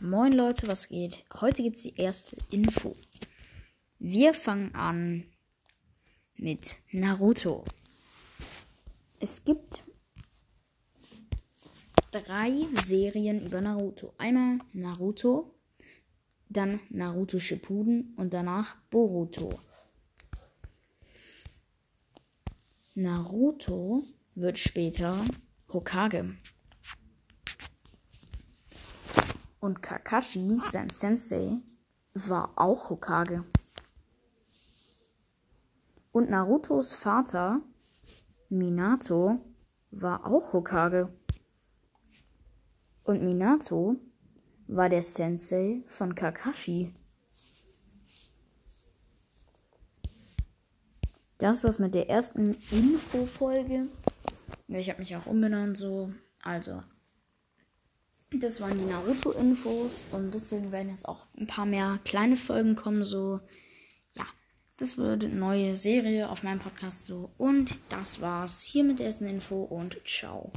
Moin Leute, was geht? Heute gibt es die erste Info. Wir fangen an mit Naruto. Es gibt drei Serien über Naruto. Einmal Naruto, dann Naruto Shippuden und danach Boruto. Naruto wird später Hokage. Und Kakashi, sein Sensei, war auch Hokage. Und Narutos Vater, Minato, war auch Hokage. Und Minato war der Sensei von Kakashi. Das war's mit der ersten Infofolge. Ich habe mich auch umbenannt so. Also, das waren die Naruto-Infos und deswegen werden jetzt auch ein paar mehr kleine Folgen kommen. So, ja, das wird eine neue Serie auf meinem Podcast so. Und das war's hier mit der ersten Info und ciao.